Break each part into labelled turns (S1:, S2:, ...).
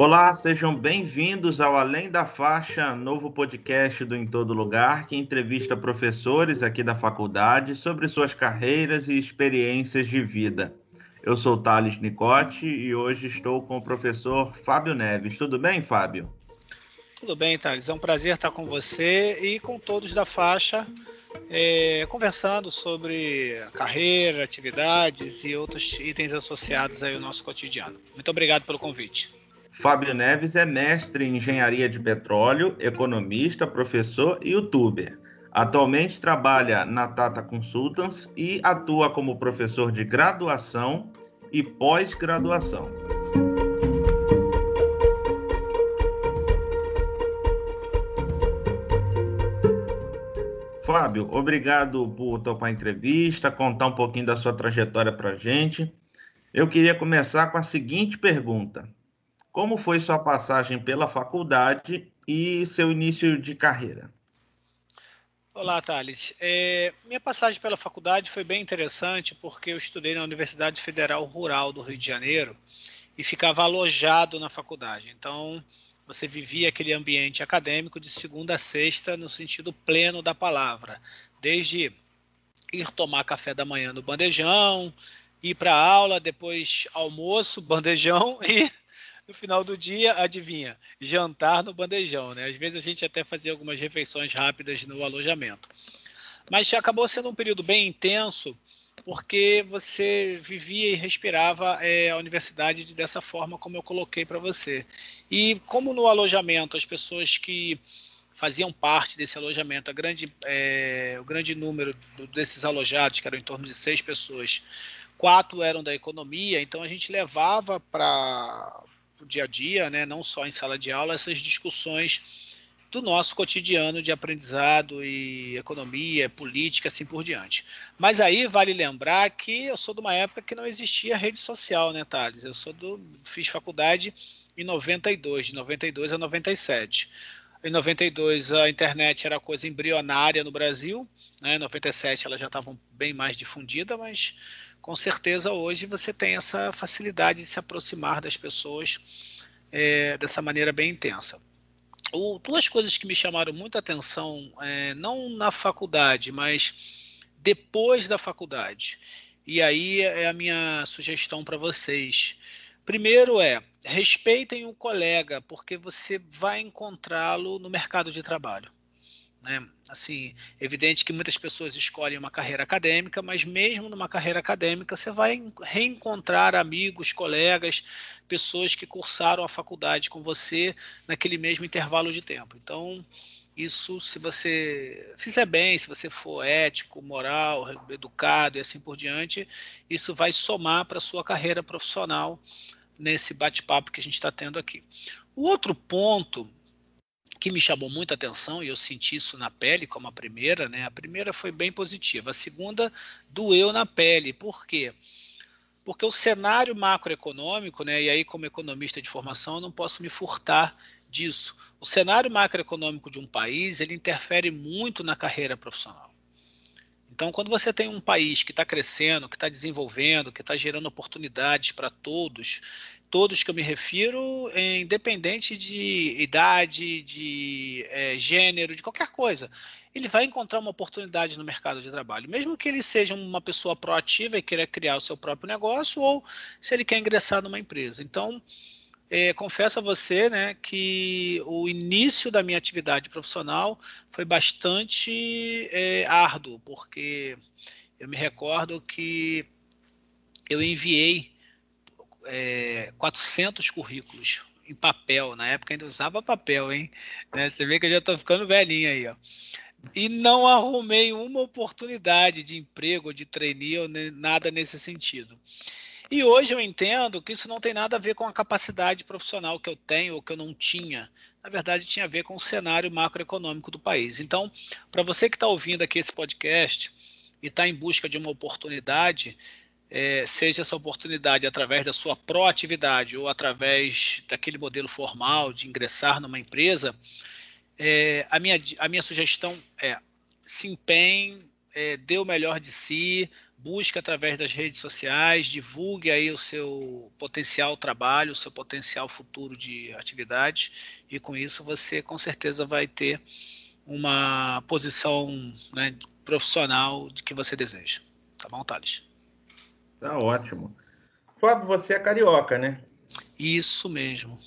S1: Olá, sejam bem-vindos ao Além da Faixa, novo podcast do Em Todo Lugar, que entrevista professores aqui da faculdade sobre suas carreiras e experiências de vida. Eu sou Thales Nicote e hoje estou com o professor Fábio Neves. Tudo bem, Fábio?
S2: Tudo bem, Thales. É um prazer estar com você e com todos da faixa, é, conversando sobre carreira, atividades e outros itens associados ao nosso cotidiano. Muito obrigado pelo convite.
S1: Fábio Neves é mestre em engenharia de petróleo, economista, professor e youtuber. Atualmente trabalha na Tata Consultants e atua como professor de graduação e pós-graduação. Fábio, obrigado por topar a entrevista, contar um pouquinho da sua trajetória para a gente. Eu queria começar com a seguinte pergunta: como foi sua passagem pela faculdade e seu início de carreira?
S2: Olá, Thales. É, minha passagem pela faculdade foi bem interessante porque eu estudei na Universidade Federal Rural do Rio de Janeiro e ficava alojado na faculdade. Então, você vivia aquele ambiente acadêmico de segunda a sexta no sentido pleno da palavra, desde ir tomar café da manhã no bandejão, ir para aula, depois almoço, bandejão e no final do dia, adivinha, jantar no bandejão, né? Às vezes a gente até fazia algumas refeições rápidas no alojamento. Mas acabou sendo um período bem intenso, porque você vivia e respirava é, a universidade dessa forma como eu coloquei para você. E como no alojamento as pessoas que faziam parte desse alojamento, grande, é, o grande número desses alojados, que eram em torno de seis pessoas, quatro eram da economia, então a gente levava para dia a dia, né, não só em sala de aula, essas discussões do nosso cotidiano de aprendizado e economia, política, assim por diante. Mas aí vale lembrar que eu sou de uma época que não existia rede social, né, Thales? Eu sou do fiz faculdade em 92, de 92 a 97. Em 92 a internet era coisa embrionária no Brasil, né? Em 97 ela já estava bem mais difundida, mas com certeza hoje você tem essa facilidade de se aproximar das pessoas é, dessa maneira bem intensa. O, duas coisas que me chamaram muita atenção, é, não na faculdade, mas depois da faculdade. E aí é a minha sugestão para vocês. Primeiro é respeitem o colega, porque você vai encontrá-lo no mercado de trabalho. Né? Assim, evidente que muitas pessoas escolhem uma carreira acadêmica, mas mesmo numa carreira acadêmica você vai reencontrar amigos, colegas, pessoas que cursaram a faculdade com você naquele mesmo intervalo de tempo. Então, isso, se você fizer bem, se você for ético, moral, educado e assim por diante, isso vai somar para a sua carreira profissional nesse bate-papo que a gente está tendo aqui. O outro ponto que me chamou muita atenção, e eu senti isso na pele, como a primeira, né? A primeira foi bem positiva, a segunda doeu na pele. Por quê? Porque o cenário macroeconômico, né? E aí, como economista de formação, eu não posso me furtar disso. O cenário macroeconômico de um país, ele interfere muito na carreira profissional. Então, quando você tem um país que está crescendo, que está desenvolvendo, que está gerando oportunidades para todos, todos que eu me refiro, é, independente de idade, de é, gênero, de qualquer coisa. Ele vai encontrar uma oportunidade no mercado de trabalho, mesmo que ele seja uma pessoa proativa e queira criar o seu próprio negócio, ou se ele quer ingressar numa empresa. Então, é, confesso a você né, que o início da minha atividade profissional foi bastante é, árduo, porque eu me recordo que eu enviei é, 400 currículos em papel. Na época ainda usava papel, hein? Né? Você vê que eu já estou ficando velhinho aí, ó. E não arrumei uma oportunidade de emprego, de trainee ou nada nesse sentido. E hoje eu entendo que isso não tem nada a ver com a capacidade profissional que eu tenho ou que eu não tinha. Na verdade, tinha a ver com o cenário macroeconômico do país. Então, para você que está ouvindo aqui esse podcast e está em busca de uma oportunidade, é, seja essa oportunidade através da sua proatividade ou através daquele modelo formal de ingressar numa empresa, é, a, minha, a minha sugestão é se empenhe, é, dê o melhor de si, busque através das redes sociais, divulgue aí o seu potencial trabalho, o seu potencial futuro de atividades, e com isso você com certeza vai ter uma posição né, profissional de que você deseja. Tá bom, Thales?
S1: Tá ótimo. Fábio, você é carioca, né?
S2: Isso mesmo.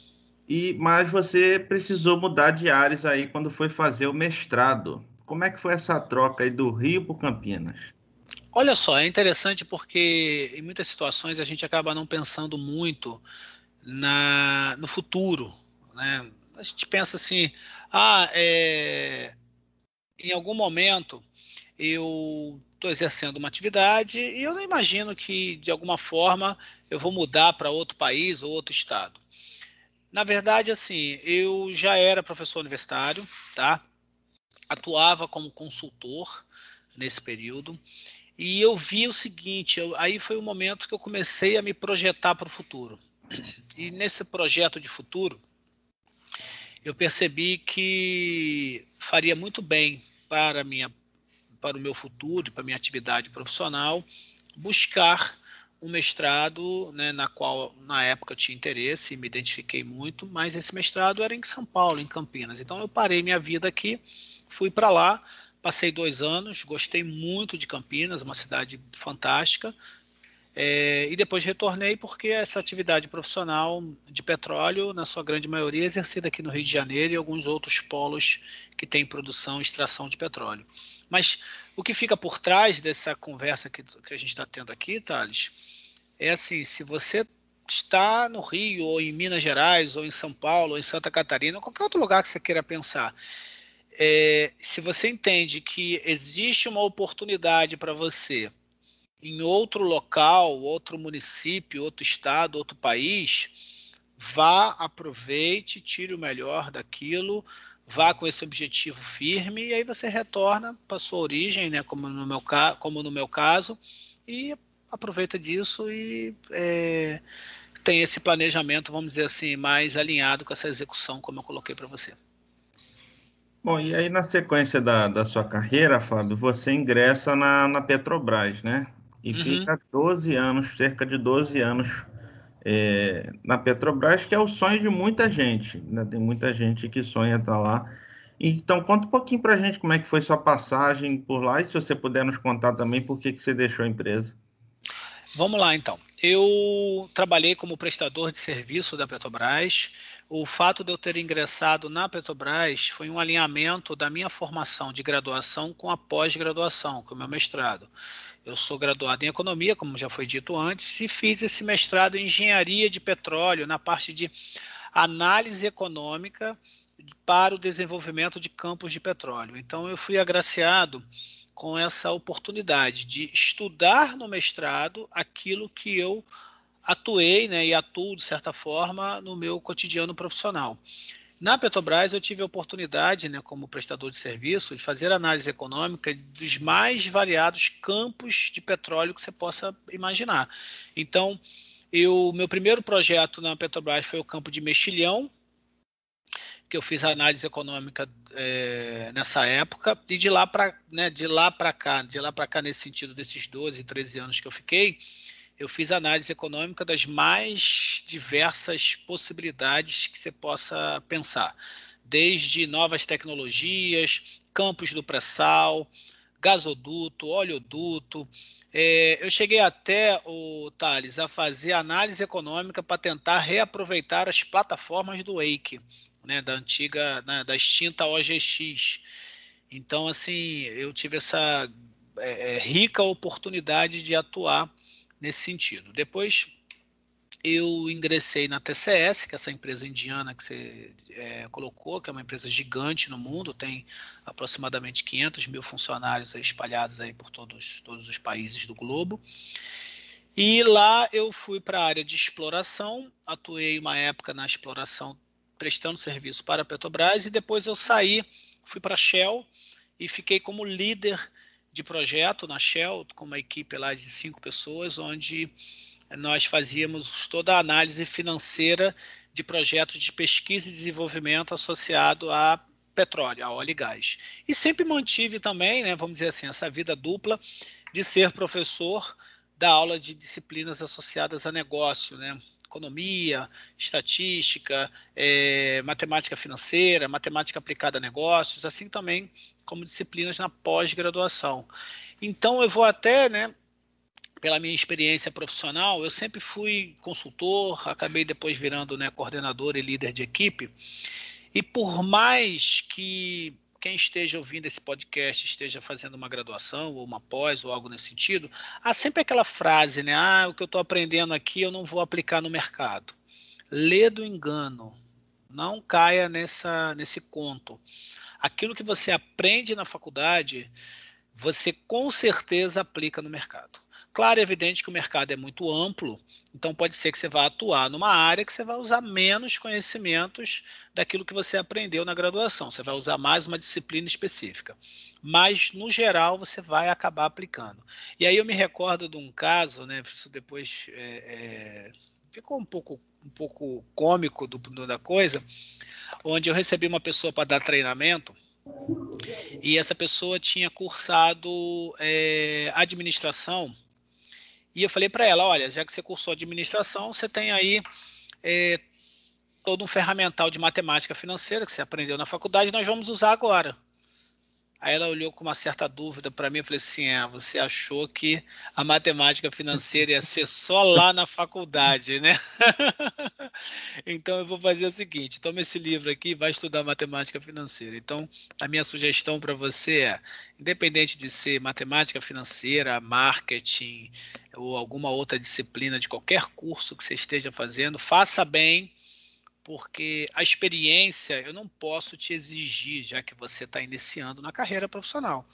S1: E mas você precisou mudar de áreas aí quando foi fazer o mestrado. Como é que foi essa troca aí do Rio por Campinas?
S2: Olha só, é interessante porque em muitas situações a gente acaba não pensando muito na, no futuro. Né? A gente pensa assim, ah, é, em algum momento eu estou exercendo uma atividade e eu não imagino que de alguma forma eu vou mudar para outro país ou outro estado. Na verdade, assim, eu já era professor universitário, tá? Atuava como consultor nesse período e eu vi o seguinte, eu, aí foi o momento que eu comecei a me projetar para o futuro. E nesse projeto de futuro, eu percebi que faria muito bem para minha para o meu futuro, para minha atividade profissional, buscar um mestrado, né, na qual na época eu tinha interesse e me identifiquei muito, mas esse mestrado era em São Paulo, em Campinas. Então eu parei minha vida aqui, fui para lá, Passei dois anos, gostei muito de Campinas, uma cidade fantástica. É, e depois retornei porque essa atividade profissional de petróleo, na sua grande maioria, é exercida aqui no Rio de Janeiro e alguns outros polos que têm produção e extração de petróleo. Mas o que fica por trás dessa conversa que, que a gente está tendo aqui, Thales, é assim: se você está no Rio, ou em Minas Gerais, ou em São Paulo, ou em Santa Catarina, ou qualquer outro lugar que você queira pensar, é, se você entende que existe uma oportunidade para você em outro local, outro município, outro estado, outro país, vá, aproveite, tire o melhor daquilo, vá com esse objetivo firme e aí você retorna para sua origem, né, como no meu, como no meu caso, e aproveita disso e é, tem esse planejamento, vamos dizer assim, mais alinhado com essa execução, como eu coloquei para você.
S1: Bom, e aí na sequência da, da sua carreira, Fábio, você ingressa na, na Petrobras, né? E uhum. fica 12 anos, cerca de 12 anos é, na Petrobras, que é o sonho de muita gente, né? Tem muita gente que sonha estar lá. Então, conta um pouquinho para a gente como é que foi sua passagem por lá e se você puder nos contar também por que, que você deixou a empresa.
S2: Vamos lá, então. Eu trabalhei como prestador de serviço da Petrobras. O fato de eu ter ingressado na Petrobras foi um alinhamento da minha formação de graduação com a pós-graduação, com o meu mestrado. Eu sou graduado em economia, como já foi dito antes, e fiz esse mestrado em engenharia de petróleo na parte de análise econômica para o desenvolvimento de campos de petróleo. Então, eu fui agraciado com essa oportunidade de estudar no mestrado aquilo que eu atuei né, e atuo, de certa forma, no meu cotidiano profissional. Na Petrobras, eu tive a oportunidade, né, como prestador de serviço, de fazer análise econômica dos mais variados campos de petróleo que você possa imaginar. Então, eu, meu primeiro projeto na Petrobras foi o campo de mexilhão, que eu fiz análise econômica é, nessa época, e de lá para né, de lá para cá, de lá para cá nesse sentido desses 12, 13 anos que eu fiquei, eu fiz análise econômica das mais diversas possibilidades que você possa pensar, desde novas tecnologias, campos do pré-sal, gasoduto, oleoduto. É, eu cheguei até, o Thales, a fazer análise econômica para tentar reaproveitar as plataformas do Wake né, da antiga, né, da extinta OGX. Então, assim, eu tive essa é, é, rica oportunidade de atuar nesse sentido. Depois eu ingressei na TCS, que é essa empresa indiana que você é, colocou, que é uma empresa gigante no mundo, tem aproximadamente 500 mil funcionários aí espalhados aí por todos, todos os países do globo. E lá eu fui para a área de exploração, atuei uma época na exploração prestando serviço para a Petrobras e depois eu saí, fui para a Shell e fiquei como líder de projeto na Shell, com uma equipe lá de cinco pessoas, onde nós fazíamos toda a análise financeira de projetos de pesquisa e desenvolvimento associado a petróleo, a óleo e gás. E sempre mantive também, né, vamos dizer assim, essa vida dupla de ser professor da aula de disciplinas associadas a negócio, né? Economia, estatística, é, matemática financeira, matemática aplicada a negócios, assim também como disciplinas na pós-graduação. Então eu vou até, né, pela minha experiência profissional, eu sempre fui consultor, acabei depois virando né, coordenador e líder de equipe. E por mais que quem esteja ouvindo esse podcast esteja fazendo uma graduação ou uma pós ou algo nesse sentido, há sempre aquela frase, né? Ah, o que eu estou aprendendo aqui eu não vou aplicar no mercado. Lê do engano. Não caia nessa, nesse conto. Aquilo que você aprende na faculdade, você com certeza aplica no mercado. Claro e evidente que o mercado é muito amplo, então pode ser que você vá atuar numa área que você vai usar menos conhecimentos daquilo que você aprendeu na graduação. Você vai usar mais uma disciplina específica. Mas, no geral, você vai acabar aplicando. E aí eu me recordo de um caso, né? Isso depois é, é, ficou um pouco, um pouco cômico do, do, da coisa, onde eu recebi uma pessoa para dar treinamento. E essa pessoa tinha cursado é, administração e eu falei para ela, olha, já que você cursou administração, você tem aí é, todo um ferramental de matemática financeira que você aprendeu na faculdade, nós vamos usar agora. Aí ela olhou com uma certa dúvida para mim e falei assim: é, você achou que a matemática financeira ia ser só lá na faculdade, né? então eu vou fazer o seguinte: toma esse livro aqui vai estudar matemática financeira. Então, a minha sugestão para você é: independente de ser matemática financeira, marketing ou alguma outra disciplina de qualquer curso que você esteja fazendo, faça bem porque a experiência eu não posso te exigir, já que você está iniciando na carreira profissional.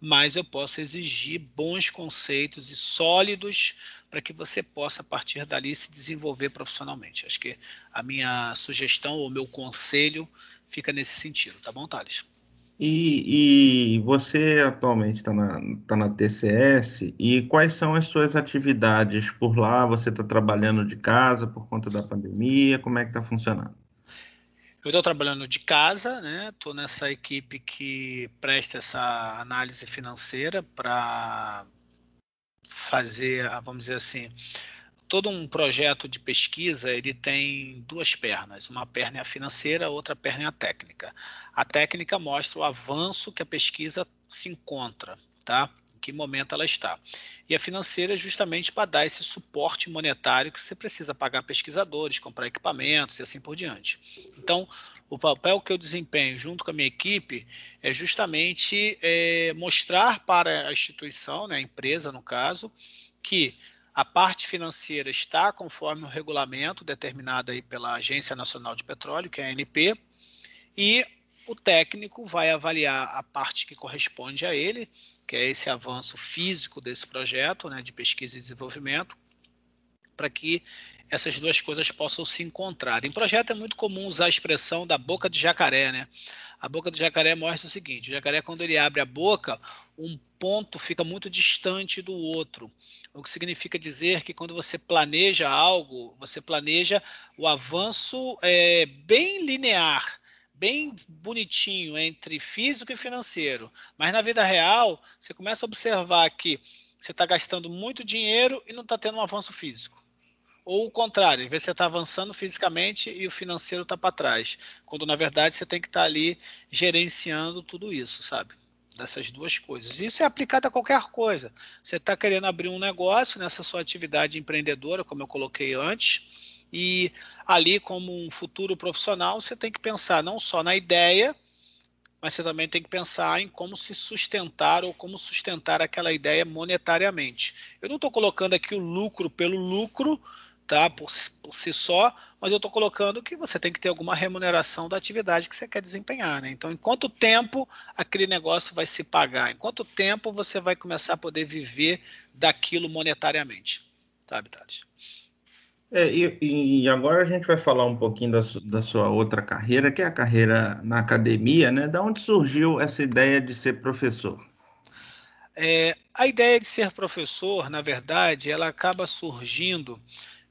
S2: Mas eu posso exigir bons conceitos e sólidos para que você possa, a partir dali, se desenvolver profissionalmente. Acho que a minha sugestão ou meu conselho fica nesse sentido, tá bom, Thales?
S1: E, e você atualmente está na, tá na TCS, e quais são as suas atividades por lá? Você está trabalhando de casa por conta da pandemia? Como é que está funcionando?
S2: Eu estou trabalhando de casa, né? Estou nessa equipe que presta essa análise financeira para fazer, vamos dizer assim, todo um projeto de pesquisa ele tem duas pernas, uma perna é a financeira, outra perna é a técnica. A técnica mostra o avanço que a pesquisa se encontra, tá? Em que momento ela está. E a financeira é justamente para dar esse suporte monetário que você precisa pagar pesquisadores, comprar equipamentos e assim por diante. Então, o papel que eu desempenho junto com a minha equipe é justamente é, mostrar para a instituição, né, a empresa no caso, que a parte financeira está conforme o regulamento determinado aí pela Agência Nacional de Petróleo, que é a ANP, e o técnico vai avaliar a parte que corresponde a ele, que é esse avanço físico desse projeto, né, de pesquisa e desenvolvimento, para que essas duas coisas possam se encontrar. Em projeto é muito comum usar a expressão da boca de jacaré, né? A boca do jacaré mostra o seguinte: o jacaré, quando ele abre a boca, um ponto fica muito distante do outro. O que significa dizer que quando você planeja algo, você planeja o avanço é, bem linear, bem bonitinho entre físico e financeiro. Mas na vida real, você começa a observar que você está gastando muito dinheiro e não está tendo um avanço físico. Ou o contrário, às vezes você está avançando fisicamente e o financeiro está para trás. Quando na verdade você tem que estar tá ali gerenciando tudo isso, sabe? Dessas duas coisas. Isso é aplicado a qualquer coisa. Você está querendo abrir um negócio nessa sua atividade empreendedora, como eu coloquei antes, e ali, como um futuro profissional, você tem que pensar não só na ideia, mas você também tem que pensar em como se sustentar ou como sustentar aquela ideia monetariamente. Eu não estou colocando aqui o lucro pelo lucro, tá? Por, por si só, mas eu estou colocando que você tem que ter alguma remuneração da atividade que você quer desempenhar, né? Então, em quanto tempo aquele negócio vai se pagar? Em quanto tempo você vai começar a poder viver daquilo monetariamente? Sabe, Thales?
S1: É, e, e, agora a gente vai falar um pouquinho da, da, sua outra carreira, que é a carreira na academia, né? Da onde surgiu essa ideia de ser professor?
S2: É, a ideia de ser professor, na verdade, ela acaba surgindo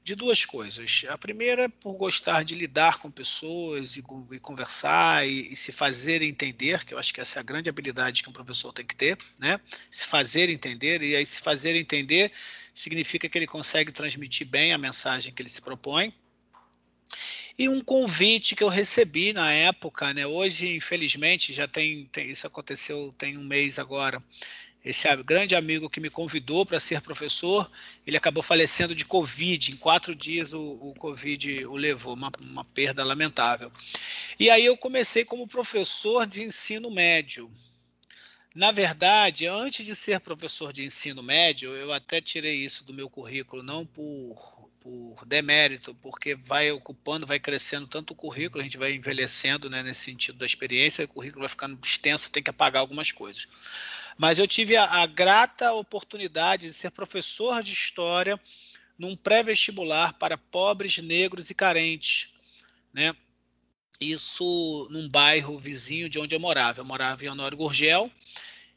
S2: de duas coisas. A primeira é por gostar de lidar com pessoas e, e conversar e, e, se fazer entender, que eu acho que essa é a grande habilidade que um professor tem que ter, né? Se fazer entender, e aí se fazer entender significa que ele consegue transmitir bem a mensagem que ele se propõe. E um convite que eu recebi na época, né? Hoje, infelizmente, já tem, tem isso aconteceu tem um mês agora esse grande amigo que me convidou para ser professor, ele acabou falecendo de Covid. Em quatro dias o, o Covid o levou, uma, uma perda lamentável. E aí eu comecei como professor de ensino médio. Na verdade, antes de ser professor de ensino médio, eu até tirei isso do meu currículo, não por, por demérito, porque vai ocupando, vai crescendo tanto o currículo, a gente vai envelhecendo né, nesse sentido da experiência, o currículo vai ficando extenso, tem que apagar algumas coisas. Mas eu tive a, a grata oportunidade de ser professor de história num pré-vestibular para pobres, negros e carentes, né? Isso num bairro vizinho de onde eu morava. Eu morava em Honório Gurgel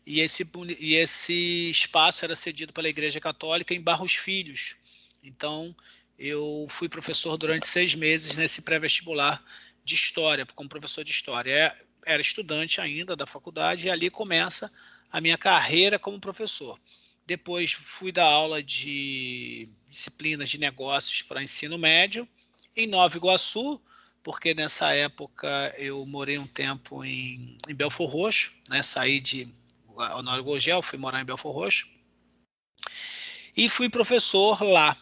S2: e esse, e esse espaço era cedido pela Igreja Católica em Barros Filhos. Então, eu fui professor durante seis meses nesse pré-vestibular de História, como professor de História. É, era estudante ainda da faculdade e ali começa a minha carreira como professor. Depois fui dar aula de disciplinas de negócios para ensino médio em Nova Iguaçu, porque nessa época eu morei um tempo em, em Belfor Roxo, né? saí de Honório Gogel, fui morar em Belfor Roxo, e fui professor lá.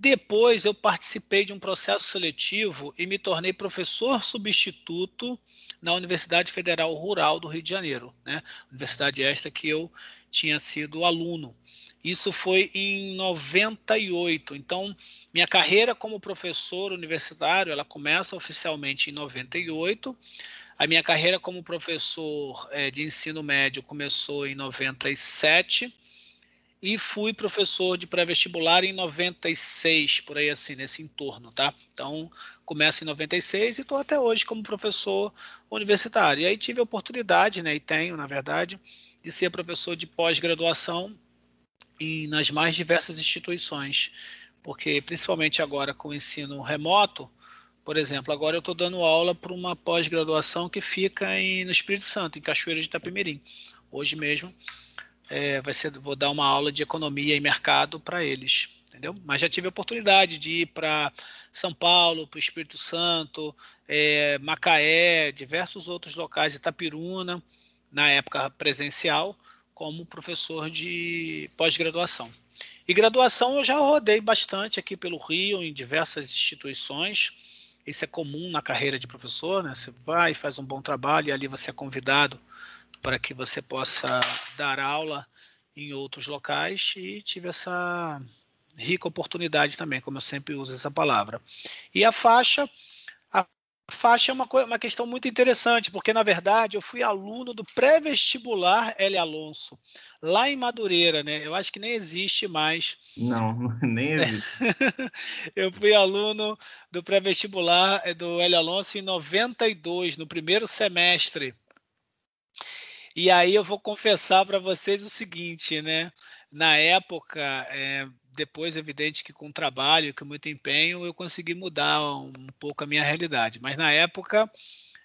S2: Depois eu participei de um processo seletivo e me tornei professor substituto na Universidade Federal Rural do Rio de Janeiro, né? Universidade esta que eu tinha sido aluno. Isso foi em 98. Então, minha carreira como professor universitário, ela começa oficialmente em 98. A minha carreira como professor é, de ensino médio começou em 97 e fui professor de pré-vestibular em 96, por aí assim, nesse entorno, tá? Então, começo em 96 e estou até hoje como professor universitário. E aí tive a oportunidade, né, e tenho, na verdade, de ser professor de pós-graduação nas mais diversas instituições, porque principalmente agora com o ensino remoto, por exemplo, agora eu estou dando aula para uma pós-graduação que fica em, no Espírito Santo, em Cachoeira de Itapemirim. Hoje mesmo é, vai ser, vou dar uma aula de economia e mercado para eles, entendeu? Mas já tive a oportunidade de ir para São Paulo, para o Espírito Santo, é, Macaé, diversos outros locais, Itapiruna, na época presencial, como professor de pós-graduação. E graduação eu já rodei bastante aqui pelo Rio, em diversas instituições. Isso é comum na carreira de professor, né? Você vai, faz um bom trabalho e ali você é convidado para que você possa dar aula em outros locais e tive essa rica oportunidade também, como eu sempre uso essa palavra. E a faixa, a faixa é uma, uma questão muito interessante, porque na verdade eu fui aluno do pré-vestibular L. Alonso, lá em Madureira, né? Eu acho que nem existe mais.
S1: Não, nem existe.
S2: eu fui aluno do pré-vestibular eh, do L. Alonso em 92, no primeiro semestre. E aí eu vou confessar para vocês o seguinte, né? Na época, é, depois, evidente que com trabalho, com muito empenho, eu consegui mudar um pouco a minha realidade. Mas na época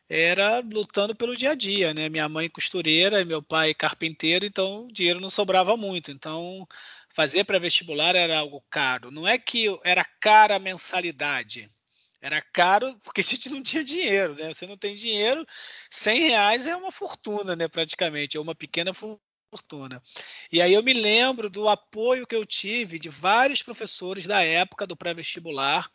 S2: era lutando pelo dia a dia, né? Minha mãe costureira, meu pai carpinteiro, então o dinheiro não sobrava muito. Então fazer pré-vestibular era algo caro. Não é que era cara a mensalidade, era caro porque a gente não tinha dinheiro, né? Você não tem dinheiro, 100 reais é uma fortuna, né? Praticamente, é uma pequena fortuna. E aí eu me lembro do apoio que eu tive de vários professores da época do pré-vestibular.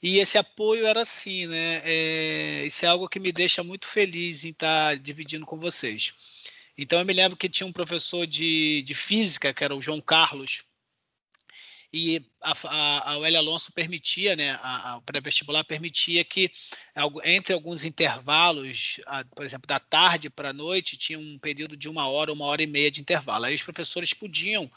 S2: E esse apoio era assim, né? É, isso é algo que me deixa muito feliz em estar dividindo com vocês. Então eu me lembro que tinha um professor de, de física, que era o João Carlos, e a, a, a. Alonso permitia, né, a, a pré-vestibular permitia que entre alguns intervalos, a, por exemplo, da tarde para a noite, tinha um período de uma hora, uma hora e meia de intervalo. Aí os professores podiam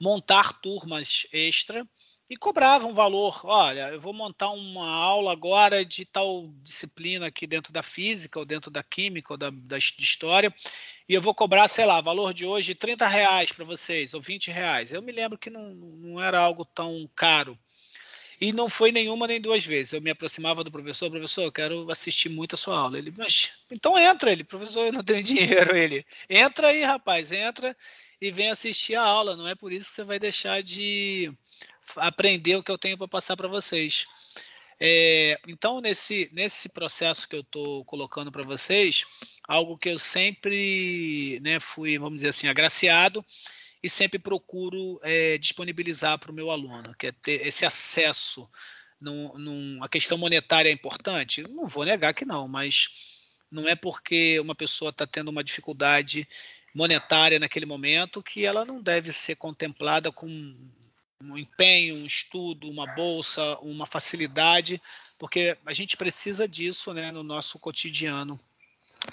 S2: montar turmas extra e cobravam valor. Olha, eu vou montar uma aula agora de tal disciplina aqui dentro da física, ou dentro da química, ou da, da história, e eu vou cobrar, sei lá, valor de hoje 30 reais para vocês, ou 20 reais. Eu me lembro que não, não era algo tão caro. E não foi nenhuma nem duas vezes. Eu me aproximava do professor, professor, eu quero assistir muito a sua aula. Ele, mas então entra ele, professor, eu não tenho dinheiro. Ele, entra aí, rapaz, entra e vem assistir a aula. Não é por isso que você vai deixar de aprender o que eu tenho para passar para vocês. É, então, nesse, nesse processo que eu estou colocando para vocês, algo que eu sempre né, fui, vamos dizer assim, agraciado e sempre procuro é, disponibilizar para o meu aluno, que é ter esse acesso. Num, num, a questão monetária é importante? Não vou negar que não, mas não é porque uma pessoa está tendo uma dificuldade monetária naquele momento que ela não deve ser contemplada com um empenho, um estudo, uma bolsa, uma facilidade, porque a gente precisa disso né, no nosso cotidiano,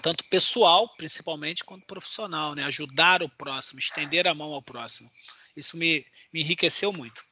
S2: tanto pessoal, principalmente, quanto profissional, né? ajudar o próximo, estender a mão ao próximo. Isso me, me enriqueceu muito.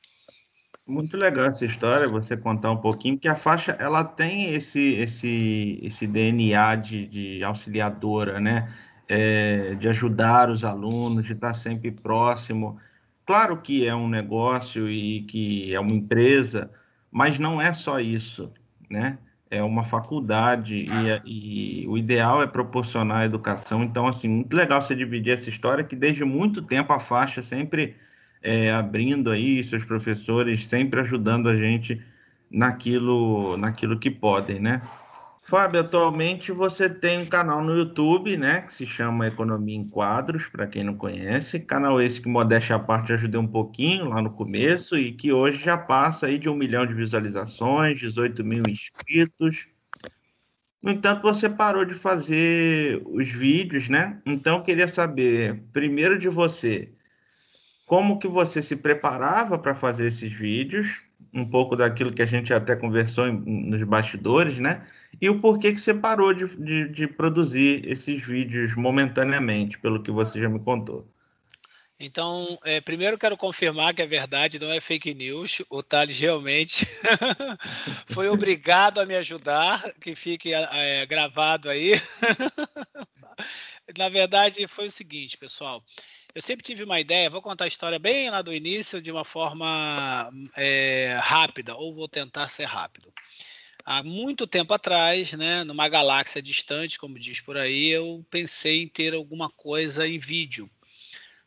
S1: Muito legal essa história, você contar um pouquinho, porque a faixa ela tem esse, esse, esse DNA de, de auxiliadora, né? É, de ajudar os alunos, de estar sempre próximo. Claro que é um negócio e que é uma empresa, mas não é só isso, né? É uma faculdade e, e o ideal é proporcionar a educação. Então, assim, muito legal você dividir essa história que desde muito tempo a faixa sempre é, abrindo aí seus professores, sempre ajudando a gente naquilo, naquilo que podem, né? Fábio, atualmente você tem um canal no YouTube, né, que se chama Economia em Quadros, para quem não conhece. Canal esse que, modéstia à parte, ajudei um pouquinho lá no começo e que hoje já passa aí de um milhão de visualizações, 18 mil inscritos. No entanto, você parou de fazer os vídeos, né? Então, queria saber, primeiro de você, como que você se preparava para fazer esses vídeos, um pouco daquilo que a gente até conversou em, nos bastidores, né? E o porquê que você parou de, de, de, produzir esses vídeos momentaneamente, pelo que você já me contou.
S2: Então, é, primeiro quero confirmar que é verdade, não é fake news. O Thales realmente foi obrigado a me ajudar, que fique é, gravado aí. Na verdade, foi o seguinte, pessoal. Eu sempre tive uma ideia, vou contar a história bem lá do início, de uma forma é, rápida, ou vou tentar ser rápido. Há muito tempo atrás, né, numa galáxia distante, como diz por aí, eu pensei em ter alguma coisa em vídeo.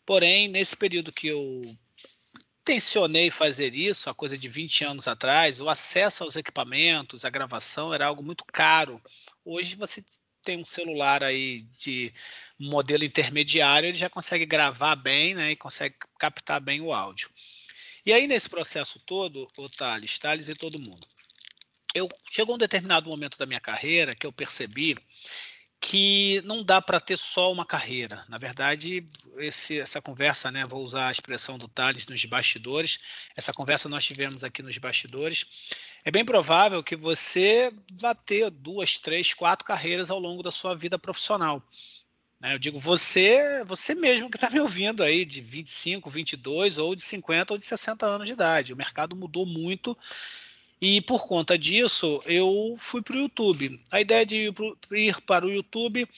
S2: Porém, nesse período que eu tensionei fazer isso, a coisa de 20 anos atrás, o acesso aos equipamentos, a gravação era algo muito caro. Hoje você tem um celular aí de modelo intermediário, ele já consegue gravar bem, né, e consegue captar bem o áudio. E aí nesse processo todo, o Thales, Thales e todo mundo, eu chegou um determinado momento da minha carreira que eu percebi que não dá para ter só uma carreira. Na verdade, esse, essa conversa, né, vou usar a expressão do Thales nos bastidores, essa conversa nós tivemos aqui nos bastidores. É bem provável que você vá ter duas, três, quatro carreiras ao longo da sua vida profissional. Né? Eu digo você, você mesmo que está me ouvindo aí, de 25, 22, ou de 50 ou de 60 anos de idade. O mercado mudou muito e por conta disso, eu fui para o YouTube. A ideia de ir para o YouTube,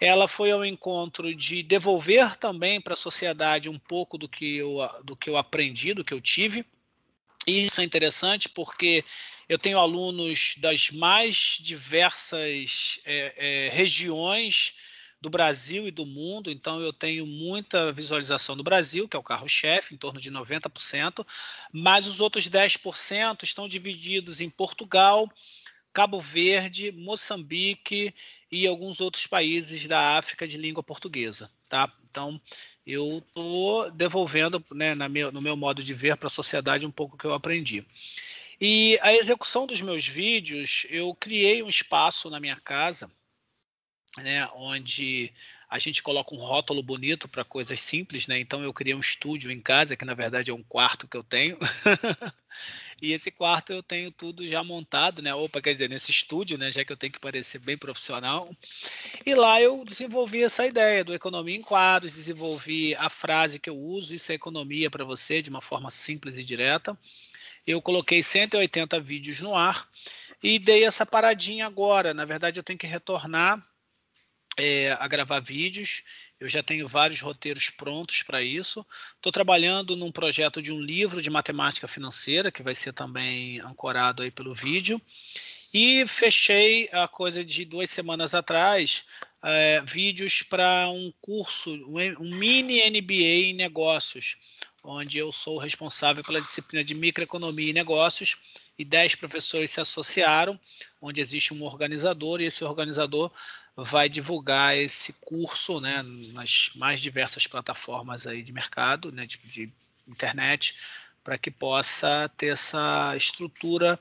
S2: ela foi ao encontro de devolver também para a sociedade um pouco do que, eu, do que eu aprendi, do que eu tive. E isso é interessante porque eu tenho alunos das mais diversas é, é, regiões do Brasil e do mundo, então eu tenho muita visualização no Brasil, que é o carro-chefe, em torno de 90%, mas os outros 10% estão divididos em Portugal, Cabo Verde, Moçambique e alguns outros países da África de língua portuguesa, tá? Então, eu estou devolvendo, né, meu, no meu modo de ver para a sociedade um pouco que eu aprendi. E a execução dos meus vídeos, eu criei um espaço na minha casa né, onde a gente coloca um rótulo bonito para coisas simples, né? Então eu criei um estúdio em casa, que na verdade é um quarto que eu tenho. e esse quarto eu tenho tudo já montado, né? Opa, quer dizer, nesse estúdio, né? Já que eu tenho que parecer bem profissional. E lá eu desenvolvi essa ideia do economia em quadros, desenvolvi a frase que eu uso, isso é economia para você, de uma forma simples e direta. Eu coloquei 180 vídeos no ar e dei essa paradinha agora. Na verdade, eu tenho que retornar é, a gravar vídeos. Eu já tenho vários roteiros prontos para isso. Estou trabalhando num projeto de um livro de matemática financeira, que vai ser também ancorado aí pelo vídeo. E fechei a coisa de duas semanas atrás, é, vídeos para um curso, um mini MBA em negócios, onde eu sou responsável pela disciplina de microeconomia e negócios, e dez professores se associaram, onde existe um organizador, e esse organizador vai divulgar esse curso né, nas mais diversas plataformas aí de mercado, né, de, de internet, para que possa ter essa estrutura,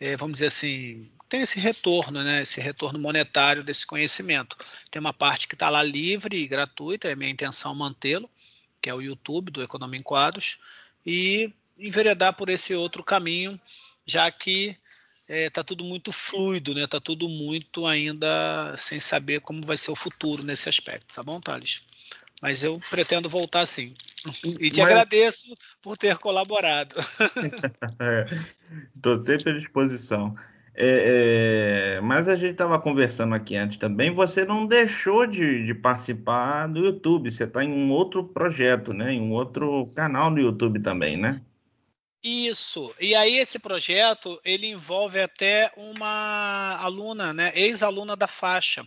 S2: é, vamos dizer assim, tem esse retorno, né, esse retorno monetário desse conhecimento. Tem uma parte que está lá livre e gratuita, é minha intenção mantê-lo, que é o YouTube do Economia em Quadros, e enveredar por esse outro caminho, já que está é, tá tudo muito fluido, né? Está tudo muito ainda sem saber como vai ser o futuro nesse aspecto, tá bom, Thales? Mas eu pretendo voltar sim. E te Mas... agradeço por ter colaborado.
S1: Estou é, sempre à disposição. É, é, mas a gente estava conversando aqui antes também. Você não deixou de, de participar do YouTube. Você está em um outro projeto, né? Em um outro canal no YouTube também, né?
S2: Isso. E aí esse projeto ele envolve até uma aluna, né? Ex-aluna da faixa,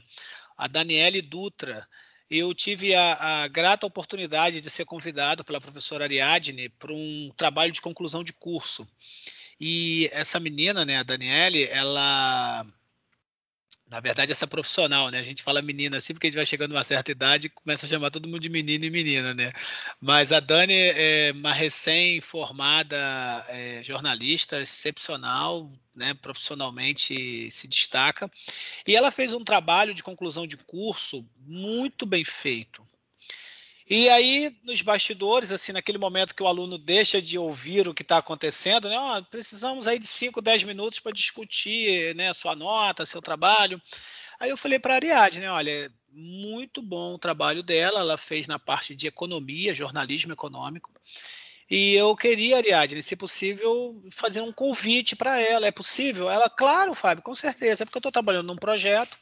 S2: a Daniele Dutra. Eu tive a, a, grata oportunidade de ser convidado pela professora Ariadne para um trabalho de conclusão de curso. E essa menina, né, a Daniele, ela na verdade, essa profissional, né? A gente fala menina assim, porque a gente vai chegando a uma certa idade e começa a chamar todo mundo de menino e menina, né? Mas a Dani é uma recém-formada é, jornalista excepcional, né? Profissionalmente se destaca. E ela fez um trabalho de conclusão de curso muito bem feito, e aí, nos bastidores, assim, naquele momento que o aluno deixa de ouvir o que está acontecendo, né? Oh, precisamos aí de 5, 10 minutos para discutir né, a sua nota, seu trabalho. Aí eu falei para a Ariadne, né? Olha, muito bom o trabalho dela, ela fez na parte de economia, jornalismo econômico. E eu queria, Ariadne, se possível, fazer um convite para ela. É possível? Ela, claro, Fábio, com certeza. É porque eu estou trabalhando num projeto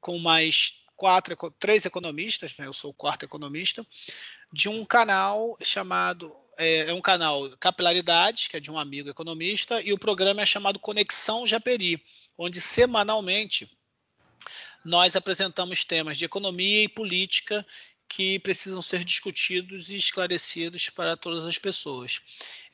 S2: com mais quatro, três economistas, né, eu sou o quarto economista, de um canal chamado é, é, um canal Capilaridades, que é de um amigo economista, e o programa é chamado Conexão Japeri, onde semanalmente nós apresentamos temas de economia e política que precisam ser discutidos e esclarecidos para todas as pessoas.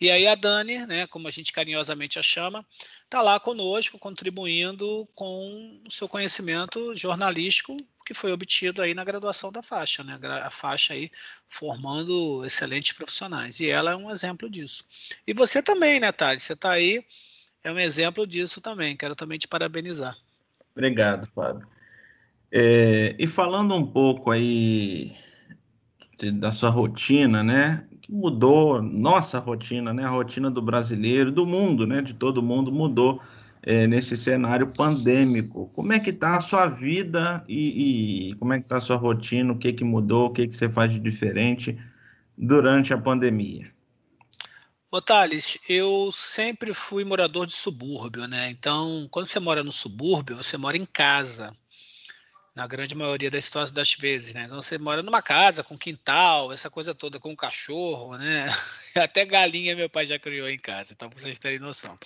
S2: E aí a Dani, né, como a gente carinhosamente a chama, está lá conosco, contribuindo com o seu conhecimento jornalístico que foi obtido aí na graduação da faixa, né? A faixa aí formando excelentes profissionais. E ela é um exemplo disso. E você também, né, Thales? Você está aí, é um exemplo disso também. Quero também te parabenizar.
S1: Obrigado, Fábio. É, e falando um pouco aí da sua rotina, né? Que mudou nossa rotina, né? A rotina do brasileiro, do mundo, né? De todo mundo mudou é, nesse cenário pandêmico. Como é que está a sua vida e, e como é que está a sua rotina? O que, que mudou? O que, que você faz de diferente durante a pandemia?
S2: Ô Thales, eu sempre fui morador de subúrbio, né? Então, quando você mora no subúrbio, você mora em casa, na grande maioria das situações das vezes, né? Então, você mora numa casa com quintal, essa coisa toda, com cachorro, né? Até galinha meu pai já criou em casa, então, para vocês terem noção.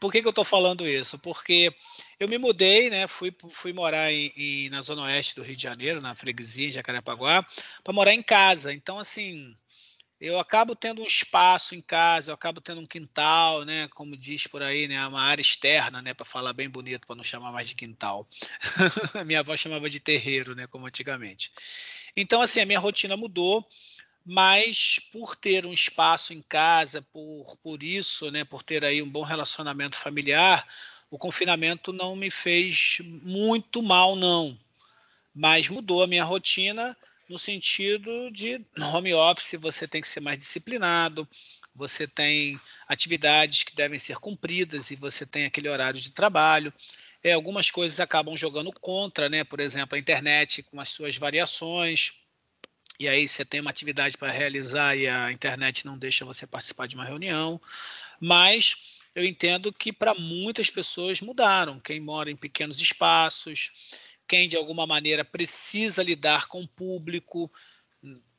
S2: Por que, que eu estou falando isso? Porque eu me mudei, né? Fui, fui morar em, em, na zona oeste do Rio de Janeiro, na freguesia, em Jacarepaguá, para morar em casa. Então, assim, eu acabo tendo um espaço em casa, eu acabo tendo um quintal, né? Como diz por aí, né? Uma área externa, né? Para falar bem bonito, para não chamar mais de quintal. minha avó chamava de terreiro, né? Como antigamente. Então, assim, a minha rotina mudou mas por ter um espaço em casa, por, por isso, né, por ter aí um bom relacionamento familiar, o confinamento não me fez muito mal, não. Mas mudou a minha rotina no sentido de home office você tem que ser mais disciplinado, você tem atividades que devem ser cumpridas e você tem aquele horário de trabalho. É, algumas coisas acabam jogando contra, né? Por exemplo, a internet com as suas variações e aí você tem uma atividade para realizar e a internet não deixa você participar de uma reunião. Mas eu entendo que para muitas pessoas mudaram. Quem mora em pequenos espaços, quem de alguma maneira precisa lidar com o público.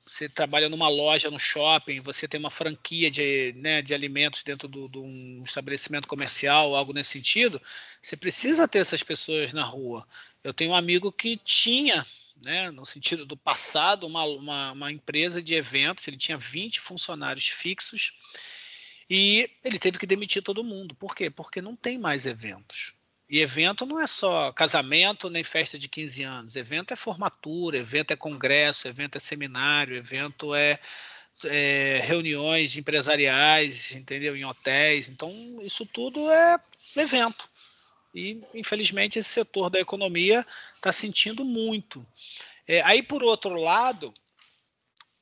S2: Você trabalha numa loja, no shopping, você tem uma franquia de, né, de alimentos dentro de um estabelecimento comercial, algo nesse sentido. Você precisa ter essas pessoas na rua. Eu tenho um amigo que tinha né, no sentido do passado, uma, uma, uma, empresa de eventos, ele tinha 20 funcionários fixos e ele teve que demitir todo mundo. Por quê? Porque não tem mais eventos. E evento não é só casamento nem festa de 15 anos. Evento é formatura, evento é congresso, evento é seminário, evento é, é reuniões empresariais, entendeu? Em hotéis. Então, isso tudo é evento. E, infelizmente, esse setor da economia está sentindo muito. É, aí, por outro lado,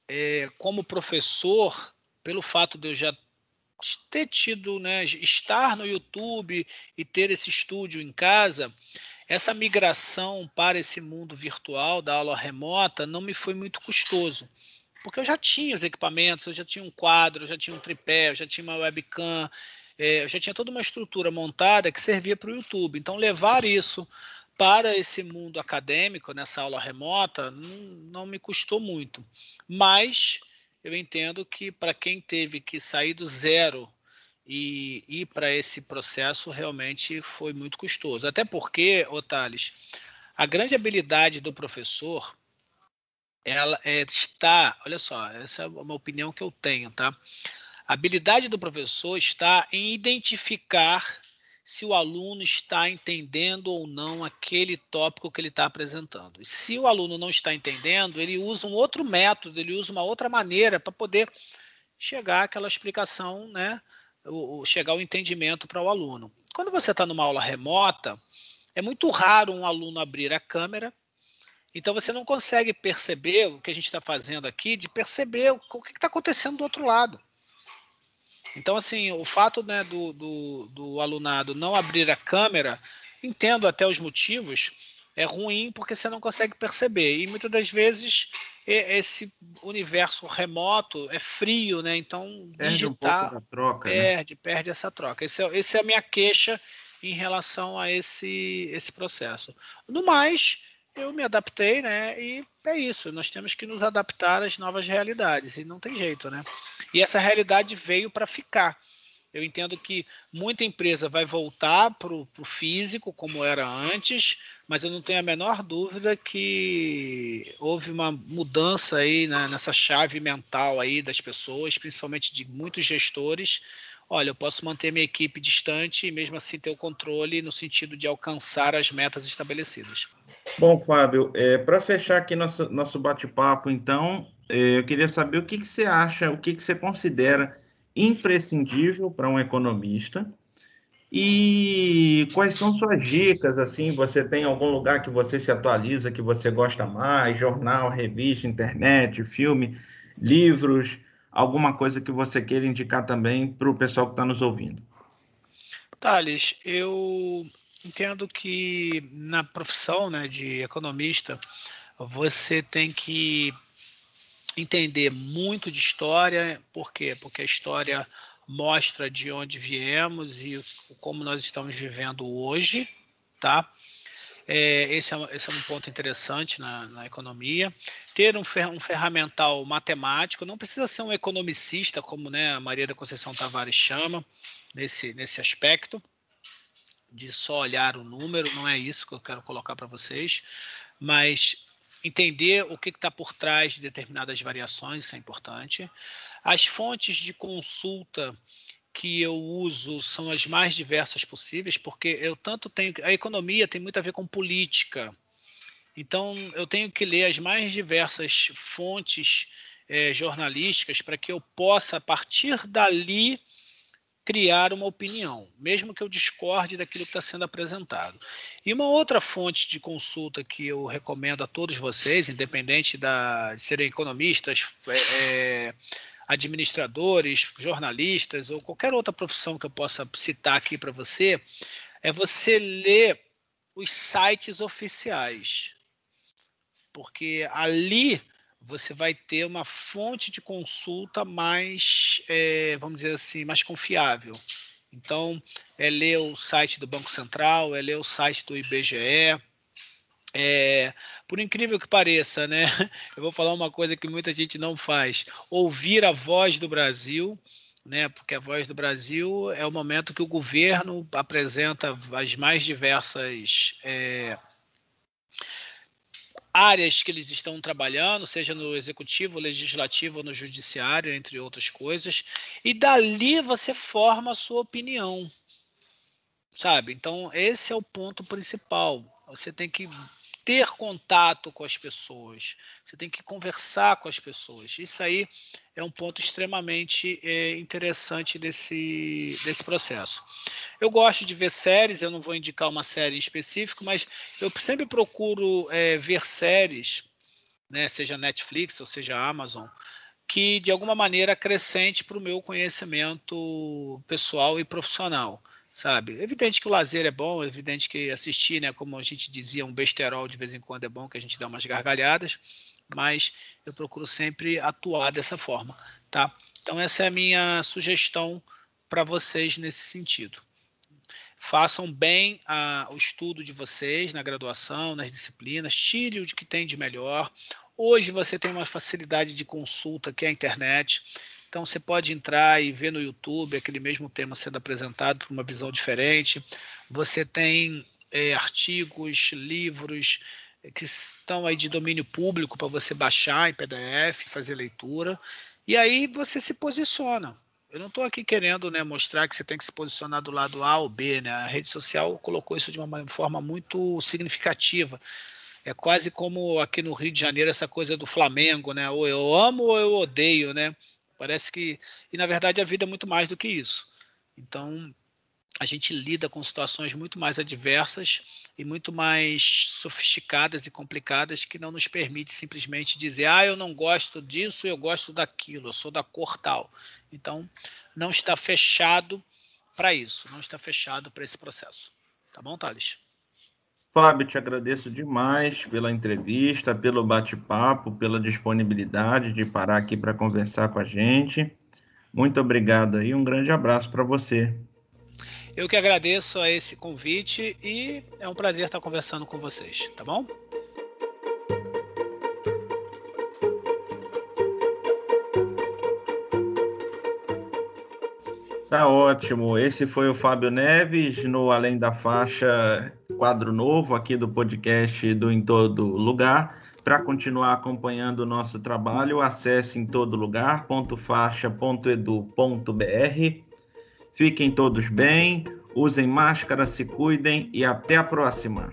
S2: é, como professor, pelo fato de eu já ter tido, né, estar no YouTube e ter esse estúdio em casa, essa migração para esse mundo virtual da aula remota não me foi muito custoso. Porque eu já tinha os equipamentos, eu já tinha um quadro, eu já tinha um tripé, eu já tinha uma webcam, é, eu já tinha toda uma estrutura montada que servia para o YouTube. Então, levar isso para esse mundo acadêmico, nessa aula remota, não, não me custou muito. Mas eu entendo que para quem teve que sair do zero e ir para esse processo, realmente foi muito custoso. Até porque, Otales, a grande habilidade do professor ela é, está, olha só, essa é uma opinião que eu tenho, tá? A habilidade do professor está em identificar se o aluno está entendendo ou não aquele tópico que ele está apresentando. E se o aluno não está entendendo, ele usa um outro método, ele usa uma outra maneira para poder chegar àquela explicação, né? chegar ao entendimento para o aluno. Quando você está numa aula remota, é muito raro um aluno abrir a câmera, então você não consegue perceber o que a gente está fazendo aqui, de perceber o que está acontecendo do outro lado. Então, assim, o fato né, do, do, do alunado não abrir a câmera, entendo até os motivos, é ruim porque você não consegue perceber. E muitas das vezes esse universo remoto é frio, né? Então
S1: perde digitar um troca,
S2: né? perde, né? perde essa troca. Esse é, esse é a minha queixa em relação a esse esse processo. No mais, eu me adaptei, né? E é isso. Nós temos que nos adaptar às novas realidades e não tem jeito, né? E essa realidade veio para ficar. Eu entendo que muita empresa vai voltar para o físico, como era antes, mas eu não tenho a menor dúvida que houve uma mudança aí né, nessa chave mental aí das pessoas, principalmente de muitos gestores. Olha, eu posso manter minha equipe distante e mesmo assim ter o controle no sentido de alcançar as metas estabelecidas.
S1: Bom, Fábio, é, para fechar aqui nosso, nosso bate-papo, então, é, eu queria saber o que, que você acha, o que, que você considera imprescindível para um economista e quais são suas dicas? Assim, você tem algum lugar que você se atualiza, que você gosta mais? Jornal, revista, internet, filme, livros, alguma coisa que você queira indicar também para o pessoal que está nos ouvindo?
S2: Thales, eu entendo que na profissão né, de economista você tem que entender muito de história, por quê? Porque a história mostra de onde viemos e como nós estamos vivendo hoje, tá? É, esse, é, esse, é, um ponto interessante na, na economia. Ter um, fer, um, ferramental matemático, não precisa ser um economicista, como né, a Maria da Conceição Tavares chama, nesse, nesse aspecto, de só olhar o número, não é isso que eu quero colocar para vocês, mas entender o que está por trás de determinadas variações, isso é importante. As fontes de consulta que eu uso são as mais diversas possíveis, porque eu tanto tenho. A economia tem muito a ver com política. Então, eu tenho que ler as mais diversas fontes eh, jornalísticas para que eu possa, a partir dali, criar uma opinião, mesmo que eu discorde daquilo que está sendo apresentado. E uma outra fonte de consulta que eu recomendo a todos vocês, independente da, de serem economistas, é, é, administradores, jornalistas ou qualquer outra profissão que eu possa citar aqui para você, é você ler os sites oficiais. Porque ali você vai ter uma fonte de consulta mais, é, vamos dizer assim, mais confiável. Então, é ler o site do Banco Central, é ler o site do IBGE, É, por incrível que pareça, né? Eu vou falar uma coisa que muita gente não faz: ouvir a voz do Brasil, né? Porque a voz do Brasil é o momento que o governo apresenta as mais diversas é, áreas que eles estão trabalhando, seja no executivo, legislativo ou no judiciário, entre outras coisas, e dali você forma a sua opinião, sabe? Então esse é o ponto principal. Você tem que ter contato com as pessoas, você tem que conversar com as pessoas. Isso aí é um ponto extremamente é, interessante desse, desse processo. Eu gosto de ver séries, eu não vou indicar uma série em específico, mas eu sempre procuro é, ver séries, né, seja Netflix ou seja Amazon, que de alguma maneira acrescente para o meu conhecimento pessoal e profissional sabe? É evidente que o lazer é bom, é evidente que assistir, né, como a gente dizia, um besterol de vez em quando é bom, que a gente dá umas gargalhadas, mas eu procuro sempre atuar dessa forma, tá? Então essa é a minha sugestão para vocês nesse sentido. Façam bem a, o estudo de vocês na graduação, nas disciplinas, tire o que tem de melhor. Hoje você tem uma facilidade de consulta que é a internet. Então você pode entrar e ver no YouTube aquele mesmo tema sendo apresentado por uma visão diferente. Você tem é, artigos, livros é, que estão aí de domínio público para você baixar em PDF, fazer leitura. E aí você se posiciona. Eu não estou aqui querendo né, mostrar que você tem que se posicionar do lado A ou B. Né? A rede social colocou isso de uma forma muito significativa. É quase como aqui no Rio de Janeiro essa coisa do Flamengo, né? Ou eu amo ou eu odeio, né? Parece que. E na verdade a vida é muito mais do que isso. Então a gente lida com situações muito mais adversas e muito mais sofisticadas e complicadas que não nos permite simplesmente dizer, ah, eu não gosto disso, eu gosto daquilo, eu sou da cor tal. Então, não está fechado para isso, não está fechado para esse processo. Tá bom, Thales?
S1: Fábio, te agradeço demais pela entrevista, pelo bate-papo, pela disponibilidade de parar aqui para conversar com a gente. Muito obrigado aí, um grande abraço para você.
S2: Eu que agradeço a esse convite e é um prazer estar conversando com vocês, tá bom?
S1: Tá ótimo. Esse foi o Fábio Neves no Além da Faixa, quadro novo aqui do podcast do Em Todo Lugar. Para continuar acompanhando o nosso trabalho, acesse em todo lugar.faixa.edu.br. Fiquem todos bem, usem máscara, se cuidem e até a próxima.